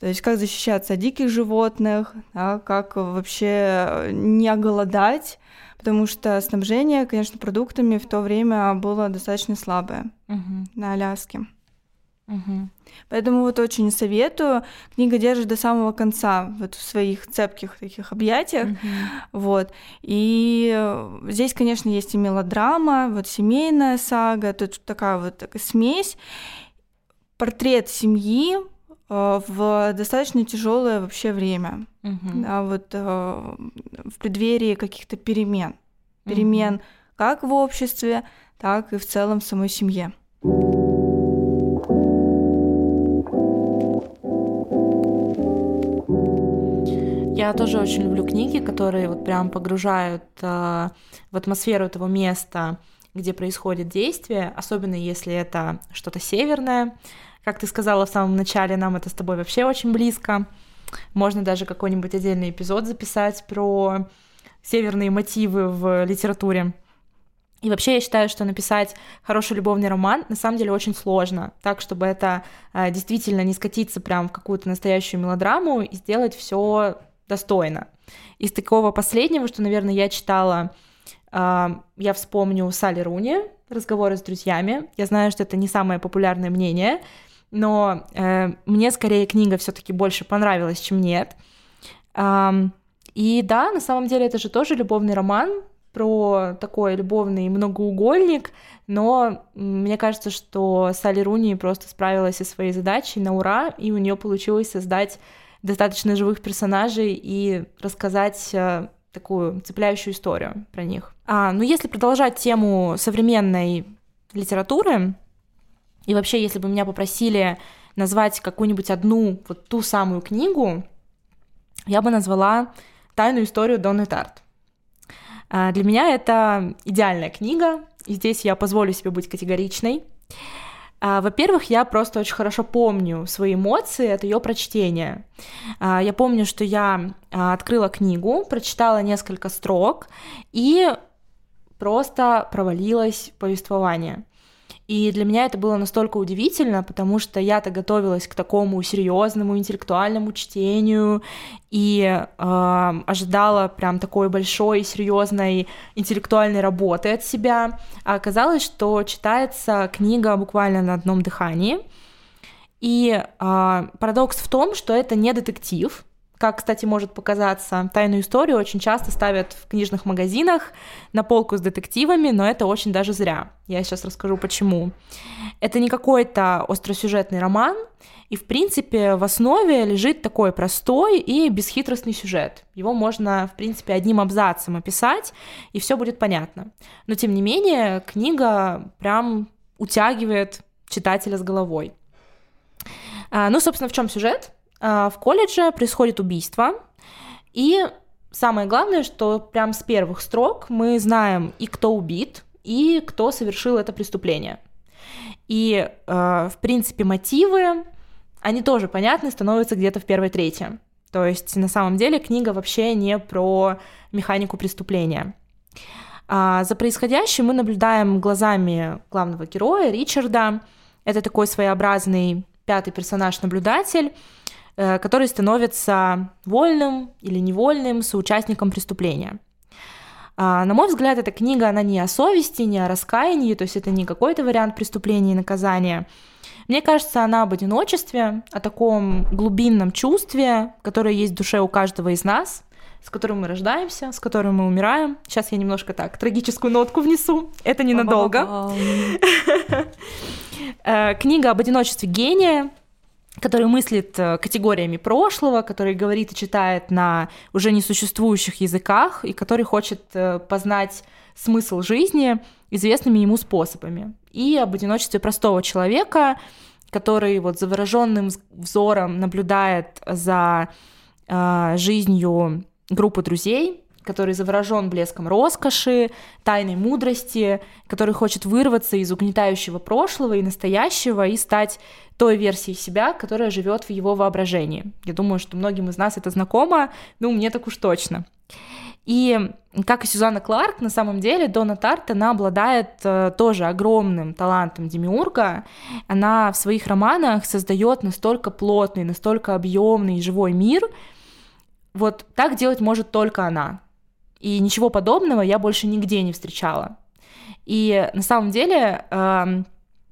A: То есть как защищаться от диких животных, да, как вообще не оголодать, потому что снабжение, конечно, продуктами в то время было достаточно слабое угу. на Аляске.
B: Угу.
A: Поэтому вот очень советую. Книга держит до самого конца вот в своих цепких таких объятиях.
B: Мгм.
A: Вот. И э, здесь, конечно, есть и мелодрама, вот семейная сага, тут такая вот такая смесь. Портрет семьи э, в достаточно тяжелое вообще время.
B: Мгм.
A: Да, вот э, в преддверии каких-то перемен. Перемен как в обществе, так и в целом в самой семье.
B: Я тоже очень люблю книги, которые вот прям погружают э, в атмосферу этого места, где происходит действие, особенно если это что-то северное. Как ты сказала в самом начале, нам это с тобой вообще очень близко. Можно даже какой-нибудь отдельный эпизод записать про северные мотивы в литературе. И вообще я считаю, что написать хороший любовный роман на самом деле очень сложно, так чтобы это э, действительно не скатиться прям в какую-то настоящую мелодраму и сделать все достойно. Из такого последнего, что, наверное, я читала, э, я вспомню Салли Руни «Разговоры с друзьями». Я знаю, что это не самое популярное мнение, но э, мне скорее книга все-таки больше понравилась, чем нет. Ам, и да, на самом деле это же тоже любовный роман про такой любовный многоугольник, но мне кажется, что Салли Руни просто справилась со своей задачей на ура, и у нее получилось создать достаточно живых персонажей и рассказать э, такую цепляющую историю про них. А, ну, если продолжать тему современной литературы, и вообще, если бы меня попросили назвать какую-нибудь одну, вот ту самую книгу, я бы назвала «Тайную историю Донны Тарт». А, Для меня это идеальная книга, и здесь я позволю себе быть категоричной. А, Во-первых, я просто очень хорошо помню свои эмоции от ее прочтения. А, Я помню, что я открыла книгу, прочитала несколько строк и просто провалилось повествование. И для меня это было настолько удивительно, потому что я-то готовилась к такому серьезному интеллектуальному чтению и э, ожидала прям такой большой, серьезной интеллектуальной работы от себя. А оказалось, что читается книга буквально на одном дыхании. И э, парадокс в том, что это не детектив, как, кстати, может показаться, тайную историю очень часто ставят в книжных магазинах на полку с детективами, но это очень даже зря. Я сейчас расскажу почему. Это не какой-то остросюжетный роман, и, в принципе, в основе лежит такой простой и бесхитростный сюжет. Его можно, в принципе, одним абзацем описать, и все будет понятно. Но, тем не менее, книга прям утягивает читателя с головой. А, Ну, собственно, в чем сюжет? А, В колледже происходит убийство, и самое главное, что прям с первых строк мы знаем и кто убит, и кто совершил это преступление. И, э, в принципе, мотивы, они тоже понятны, становятся где-то в первой трети. То есть, на самом деле, книга вообще не про механику преступления. А, За происходящим мы наблюдаем глазами главного героя Ричарда. Это такой своеобразный пятый персонаж-наблюдатель, который становится вольным или невольным соучастником преступления. А, На мой взгляд, эта книга, она не о совести, не о раскаянии, то есть это не какой-то вариант преступления и наказания. Мне кажется, она об одиночестве, о таком глубинном чувстве, которое есть в душе у каждого из нас, с которым мы рождаемся, с которым мы умираем. Сейчас я немножко так трагическую нотку внесу. Это ненадолго. Э, Книга об одиночестве гения, который мыслит э, категориями прошлого, который говорит и читает на уже несуществующих языках, и который хочет э, познать смысл жизни известными ему способами. И об одиночестве простого человека, который вот завороженным вз- взором наблюдает за э, жизнью группы друзей, который заворожен блеском роскоши, тайной мудрости, который хочет вырваться из угнетающего прошлого и настоящего и стать той версией себя, которая живет в его воображении. Я думаю, что многим из нас это знакомо, ну, мне так уж точно. И как и Сюзанна Кларк, на самом деле Дона Тарт, она обладает э, тоже огромным талантом демиурга. Она в своих романах создает настолько плотный, настолько объемный живой мир. Вот так делать может только она. И ничего подобного я больше нигде не встречала. И на самом деле эм,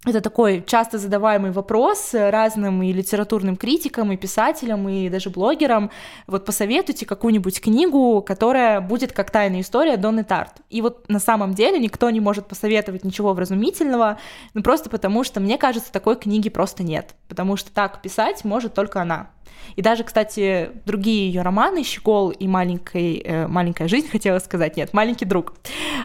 B: это такой часто задаваемый вопрос разным и литературным критикам, и писателям, и даже блогерам. Вот посоветуйте какую-нибудь книгу, которая будет как тайная история Донны Тарт. И вот на самом деле никто не может посоветовать ничего вразумительного, ну просто потому что, мне кажется, такой книги просто нет. Потому что так писать может только она. И даже, кстати, другие ее романы «Щегол» и «Маленький, э, «Маленькая жизнь», хотела сказать, нет, «Маленький друг»,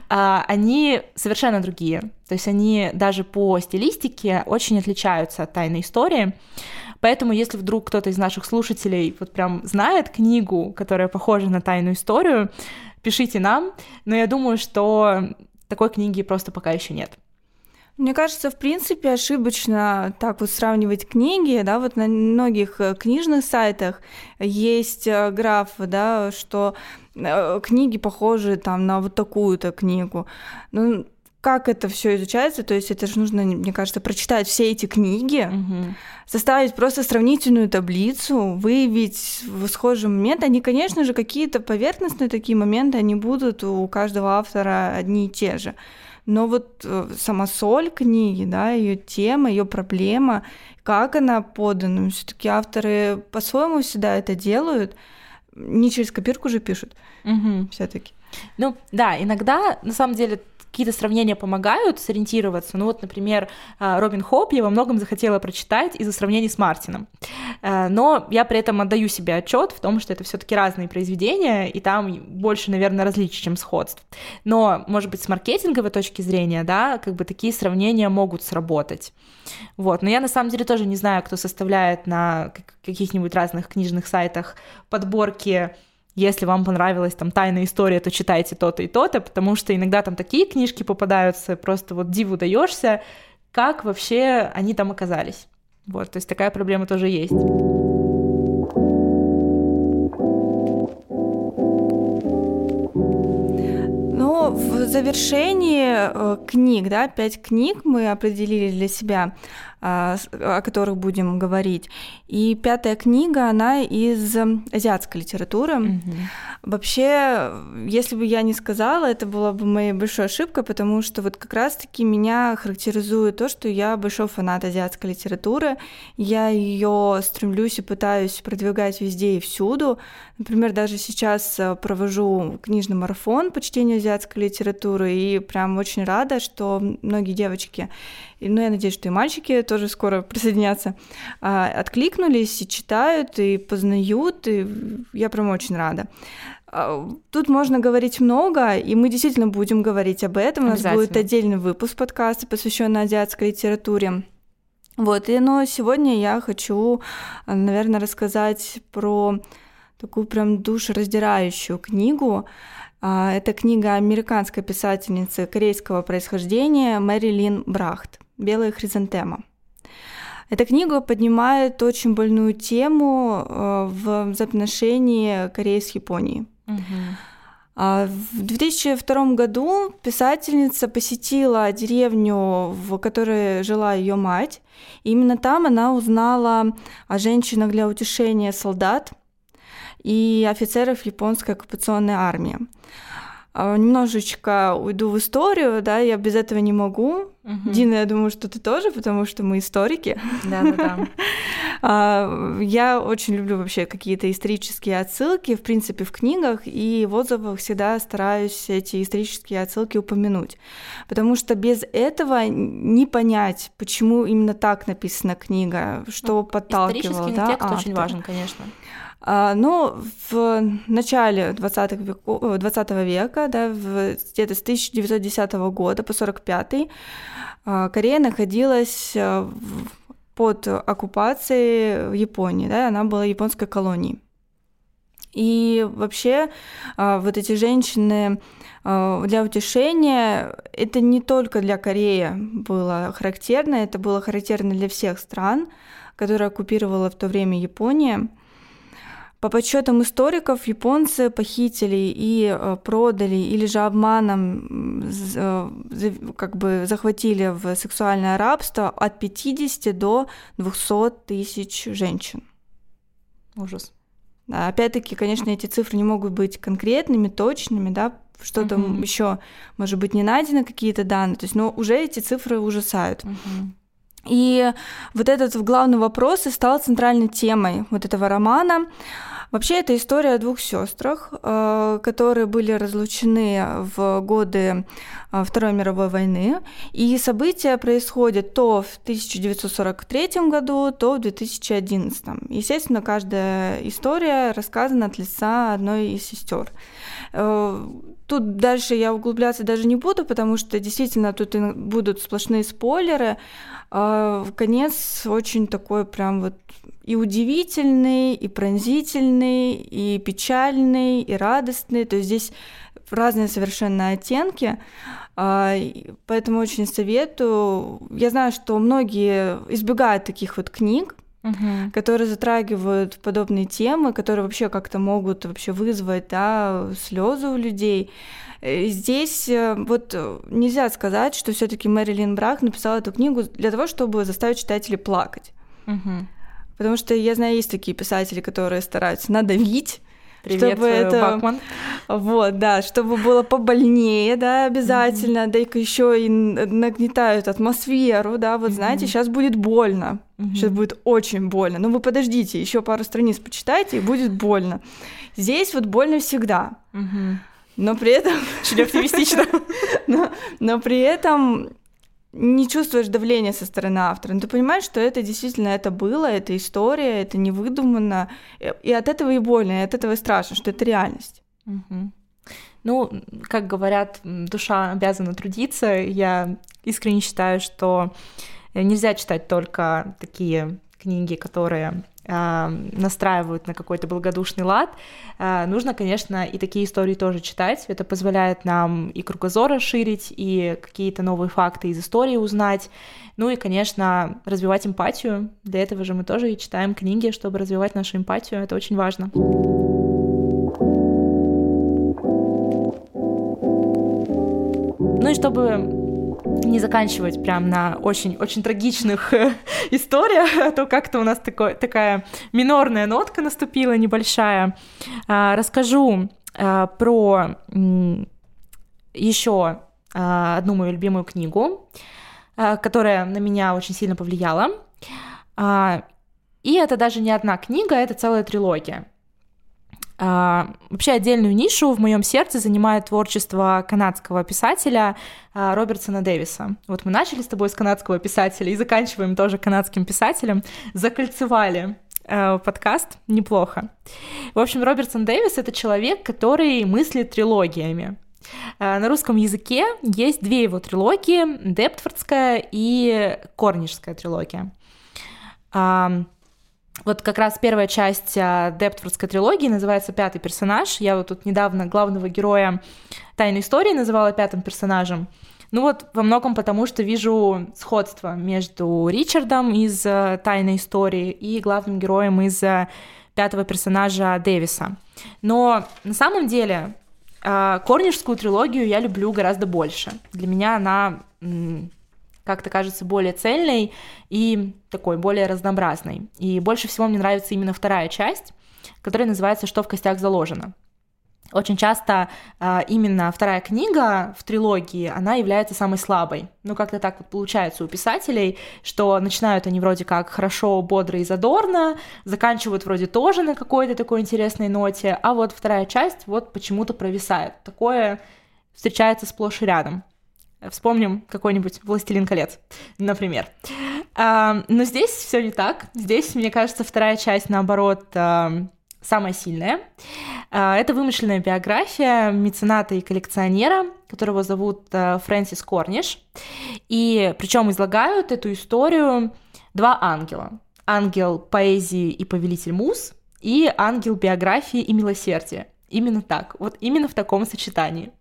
B: э, они совершенно другие. То есть они даже по стилистике очень отличаются от «Тайной истории». Поэтому, если вдруг кто-то из наших слушателей вот прям знает книгу, которая похожа на тайную историю, пишите нам. Но я думаю, что такой книги просто пока еще нет.
A: Мне кажется, в принципе, ошибочно так вот сравнивать книги, да, вот на многих э, книжных сайтах есть э, граф, да, что э, книги похожи там на вот такую-то книгу. Ну, как это все изучается, то есть это же нужно, мне кажется, прочитать все эти книги, угу. составить просто сравнительную таблицу, выявить схожие моменты. Они, конечно же, какие-то поверхностные такие моменты, они будут у каждого автора одни и те же но вот э, сама соль книги, да, ее тема, ее проблема, как она подана, все-таки авторы по-своему всегда это делают, не через копирку же пишут, угу. все-таки.
B: Ну да, иногда на самом деле какие-то сравнения помогают сориентироваться. Ну вот, например, э, Робин Хоп я во многом захотела прочитать из-за сравнений с Мартином. Э, но я при этом отдаю себе отчет в том, что это все-таки разные произведения, и там больше, наверное, различий, чем сходств. Но, может быть, с маркетинговой точки зрения, да, как бы такие сравнения могут сработать. Вот. Но я на самом деле тоже не знаю, кто составляет на каких-нибудь разных книжных сайтах подборки если вам понравилась там тайная история, то читайте то-то и то-то, потому что иногда там такие книжки попадаются, просто вот диву даешься, как вообще они там оказались. Вот, то есть такая проблема тоже есть.
A: Ну, завершении э, книг, да, пять книг мы определили для себя. А, о которых будем говорить. И пятая книга, она из азиатской литературы. Mm-hmm. Вообще, если бы я не сказала, это была бы моей большой ошибкой, потому что вот как раз-таки меня характеризует то, что я большой фанат азиатской литературы. Я ее стремлюсь и пытаюсь продвигать везде и всюду. Например, даже сейчас э, провожу книжный марафон по чтению азиатской литературы, и прям очень рада, что многие девочки ну, я надеюсь, что и мальчики тоже скоро присоединятся, а, откликнулись и читают, и познают, и я прям очень рада. А, тут можно говорить много, и мы действительно будем говорить об этом. У нас будет отдельный выпуск подкаста, посвященный азиатской литературе. Вот, и, но сегодня я хочу, наверное, рассказать про такую прям душераздирающую книгу. А, это книга американской писательницы корейского происхождения Мэри Лин Брахт. «Белая хризантема». Эта книга поднимает очень больную тему э, в взаимоотношении Кореи с Японией. Угу. В 2002 году писательница посетила деревню, в которой жила ее мать. И именно там она узнала о женщинах для утешения солдат и офицеров японской оккупационной армии. А, немножечко уйду в историю, да, я без этого не могу. Угу. Дина, я думаю, что ты тоже, потому что мы историки.
B: Да, да, да.
A: А, я очень люблю вообще какие-то исторические отсылки, в принципе, в книгах, и в отзывах всегда стараюсь эти исторические отсылки упомянуть. Потому что без этого не понять, почему именно так написана книга, что ну, подталкивало.
B: Да, текст автор. очень важен, конечно.
A: А, но в начале 20, веку, 20 века, да, где-то с 1910 года по 1945 а, Корея находилась а, под оккупацией Японии, да, она была японской колонией. И вообще вот эти женщины для утешения, это не только для Кореи было характерно, это было характерно для всех стран, которые оккупировала в то время Япония. По подсчетам историков, японцы похитили и э, продали или же обманом э, как бы захватили в сексуальное рабство от 50 до 200 тысяч женщин.
B: Ужас.
A: Да, опять-таки, конечно, эти цифры не могут быть конкретными, точными, да, что там uh-huh. еще, может быть, не найдены какие-то данные, то есть, но уже эти цифры ужасают. Uh-huh. И вот этот главный вопрос и стал центральной темой вот этого романа. Вообще, это история о двух сестрах, э, которые были разлучены в годы э, Второй мировой войны. И события происходят то в 1943 году, то в 2011. Естественно, каждая история рассказана от лица одной из сестер. Тут дальше я углубляться даже не буду, потому что действительно тут будут сплошные спойлеры. Конец очень такой прям вот и удивительный, и пронзительный, и печальный, и радостный. То есть здесь разные совершенно оттенки. А, поэтому очень советую. Я знаю, что многие избегают таких вот книг, угу. которые затрагивают подобные темы, которые вообще как-то могут вообще вызвать да, слезы у людей. Э, здесь э, вот нельзя сказать, что все-таки Мэрилин Брак написала эту книгу для того, чтобы заставить читателей плакать. Угу. Потому что я знаю, есть такие писатели, которые стараются надавить,
B: Привет, чтобы э, это Бакман.
A: Вот, да, чтобы было побольнее, да, обязательно, mm-hmm. да, еще и нагнетают атмосферу, да, вот mm-hmm. знаете, сейчас будет больно, mm-hmm. сейчас будет очень больно. Ну вы подождите, еще пару страниц почитайте, и будет больно. Здесь вот больно всегда. Mm-hmm. Но при этом...
B: Очень оптимистично.
A: но, но при этом не чувствуешь давления со стороны автора. Но ты понимаешь, что это действительно это было, это история, это не выдумано. И от этого и больно, и от этого и страшно, что это реальность.
B: Угу. Ну, как говорят, душа обязана трудиться. Я искренне считаю, что нельзя читать только такие книги, которые настраивают на какой-то благодушный лад, а, нужно, конечно, и такие истории тоже читать. Это позволяет нам и кругозор расширить, и какие-то новые факты из истории узнать. Ну и, конечно, развивать эмпатию. Для этого же мы тоже и читаем книги, чтобы развивать нашу эмпатию. Это очень важно. Ну и чтобы не заканчивать прям на очень-очень трагичных э, историях, а то как-то у нас такой, такая минорная нотка наступила небольшая. А, расскажу а, про еще а, одну мою любимую книгу, которая на меня очень сильно повлияла. И это даже не одна книга, это целая трилогия. А, вообще отдельную нишу в моем сердце занимает творчество канадского писателя а, Робертсона Дэвиса. Вот мы начали с тобой с канадского писателя и заканчиваем тоже канадским писателем, закольцевали а, подкаст неплохо. В общем, Робертсон Дэвис — это человек, который мыслит трилогиями. На русском языке есть две его трилогии — Дептфордская и Корнишская трилогия. Вот как раз первая часть а, Дептфордской трилогии называется «Пятый персонаж». Я вот тут недавно главного героя «Тайной истории» называла пятым персонажем. Ну вот во многом потому, что вижу сходство между Ричардом из а, «Тайной истории» и главным героем из а, пятого персонажа Дэвиса. Но на самом деле Корнишскую трилогию я люблю гораздо больше. Для меня она как-то кажется более цельной и такой более разнообразной. И больше всего мне нравится именно вторая часть, которая называется «Что в костях заложено». Очень часто э, именно вторая книга в трилогии, она является самой слабой. Ну, как-то так вот получается у писателей, что начинают они вроде как хорошо, бодро и задорно, заканчивают вроде тоже на какой-то такой интересной ноте, а вот вторая часть вот почему-то провисает. Такое встречается сплошь и рядом. Вспомним какой-нибудь «Властелин колец», например. А, но здесь все не так. Здесь, мне кажется, вторая часть, наоборот, а, самая сильная. А, это вымышленная биография мецената и коллекционера, которого зовут Фрэнсис Корниш. И причем излагают эту историю два ангела. Ангел поэзии и повелитель муз, и ангел биографии и милосердия. Именно так, вот именно в таком сочетании.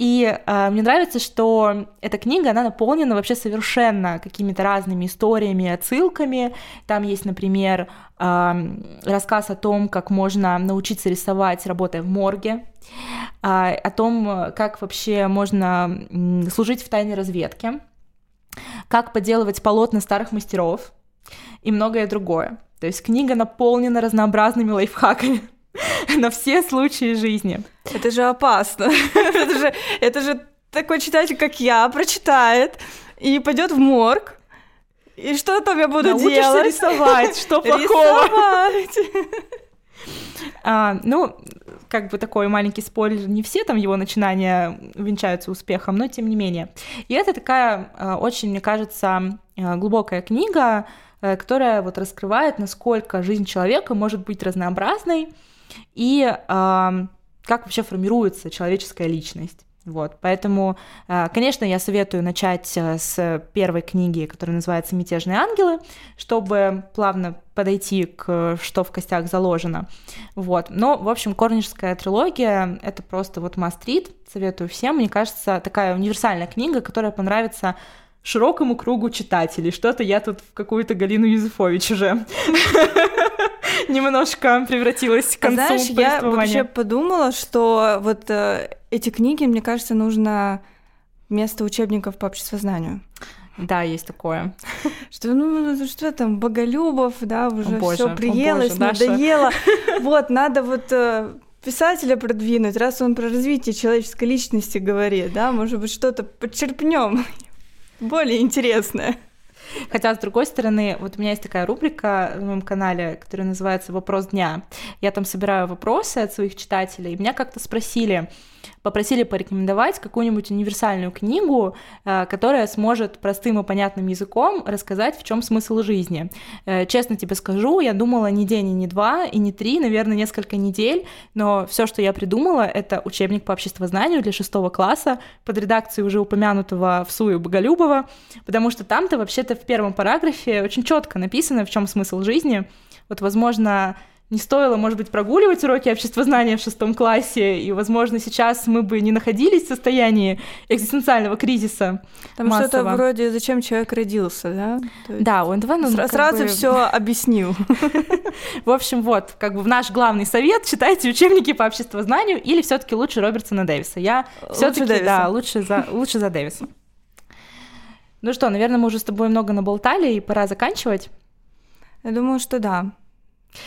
B: И э, мне нравится, что эта книга, она наполнена вообще совершенно какими-то разными историями, отсылками. Там есть, например, э, рассказ о том, как можно научиться рисовать, работая в морге, э, о том, как вообще можно служить в тайной разведке, как поделывать полотна старых мастеров и многое другое. То есть книга наполнена разнообразными лайфхаками. на все случаи жизни.
A: Это же опасно. это, же, это же такой читатель, как я, прочитает и пойдет в морг, И что там я буду
B: Научишься
A: делать?
B: рисовать, что плохого? А, ну, как бы такой маленький спойлер, не все там его начинания венчаются успехом, но тем не менее. И это такая а, очень, мне кажется, а, глубокая книга, а, которая вот раскрывает, насколько жизнь человека может быть разнообразной и а, как вообще формируется человеческая личность. Вот, поэтому, э, конечно, я советую начать э, с первой книги, которая называется «Мятежные ангелы», чтобы плавно подойти к «Что в костях заложено». Вот, но, в общем, Корнишская трилогия — это просто вот must советую всем. Мне кажется, такая универсальная книга, которая понравится широкому кругу читателей. Что-то я тут в какую-то Галину Юзефович уже немножко превратилась к концу
A: Знаешь, я вообще подумала, что вот э, эти книги, мне кажется, нужно вместо учебников по обществознанию.
B: Да, есть такое.
A: Что, ну, что там, Боголюбов, да, уже все приелось, надоело. Вот, надо вот э, писателя продвинуть, раз он про развитие человеческой личности говорит, да, может быть, что-то подчерпнем более интересное.
B: Хотя, с другой стороны, вот у меня есть такая рубрика в моем канале, которая называется «Вопрос дня». Я там собираю вопросы от своих читателей, и меня как-то спросили, попросили порекомендовать какую-нибудь универсальную книгу, э, которая сможет простым и понятным языком рассказать, в чем смысл жизни. Э, честно тебе скажу, я думала не день, и не два, и не три, наверное, несколько недель, но все, что я придумала, это учебник по обществознанию для шестого класса под редакцией уже упомянутого в Всуя Боголюбова, потому что там-то вообще-то в первом параграфе очень четко написано, в чем смысл жизни. Вот, возможно, не стоило, может быть, прогуливать уроки обществознания в шестом классе, и, возможно, сейчас мы бы не находились в состоянии экзистенциального кризиса.
A: Там что-то вроде «Зачем человек родился», да?
B: Да, у НТВ...
A: Ну, сразу бы... все объяснил.
B: В общем, вот, как бы наш главный совет читайте учебники по обществознанию или все таки лучше Робертсона Дэвиса. Я все таки да, лучше за, лучше за Дэвиса. Ну что, наверное, мы уже с тобой много наболтали, и пора заканчивать.
A: Я думаю, что да.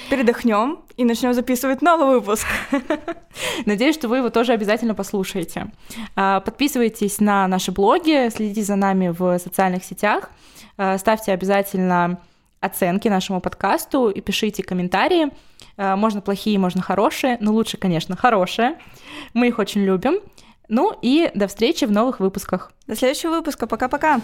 A: Передохнем и начнем записывать новый выпуск.
B: Надеюсь, что вы его тоже обязательно послушаете. А, подписывайтесь на наши блоги, следите за нами в социальных сетях, а, ставьте обязательно оценки нашему подкасту и пишите комментарии. А, можно плохие, можно хорошие, но лучше, конечно, хорошие. Мы их очень любим. Ну и до встречи в новых выпусках.
A: До следующего выпуска. Пока-пока.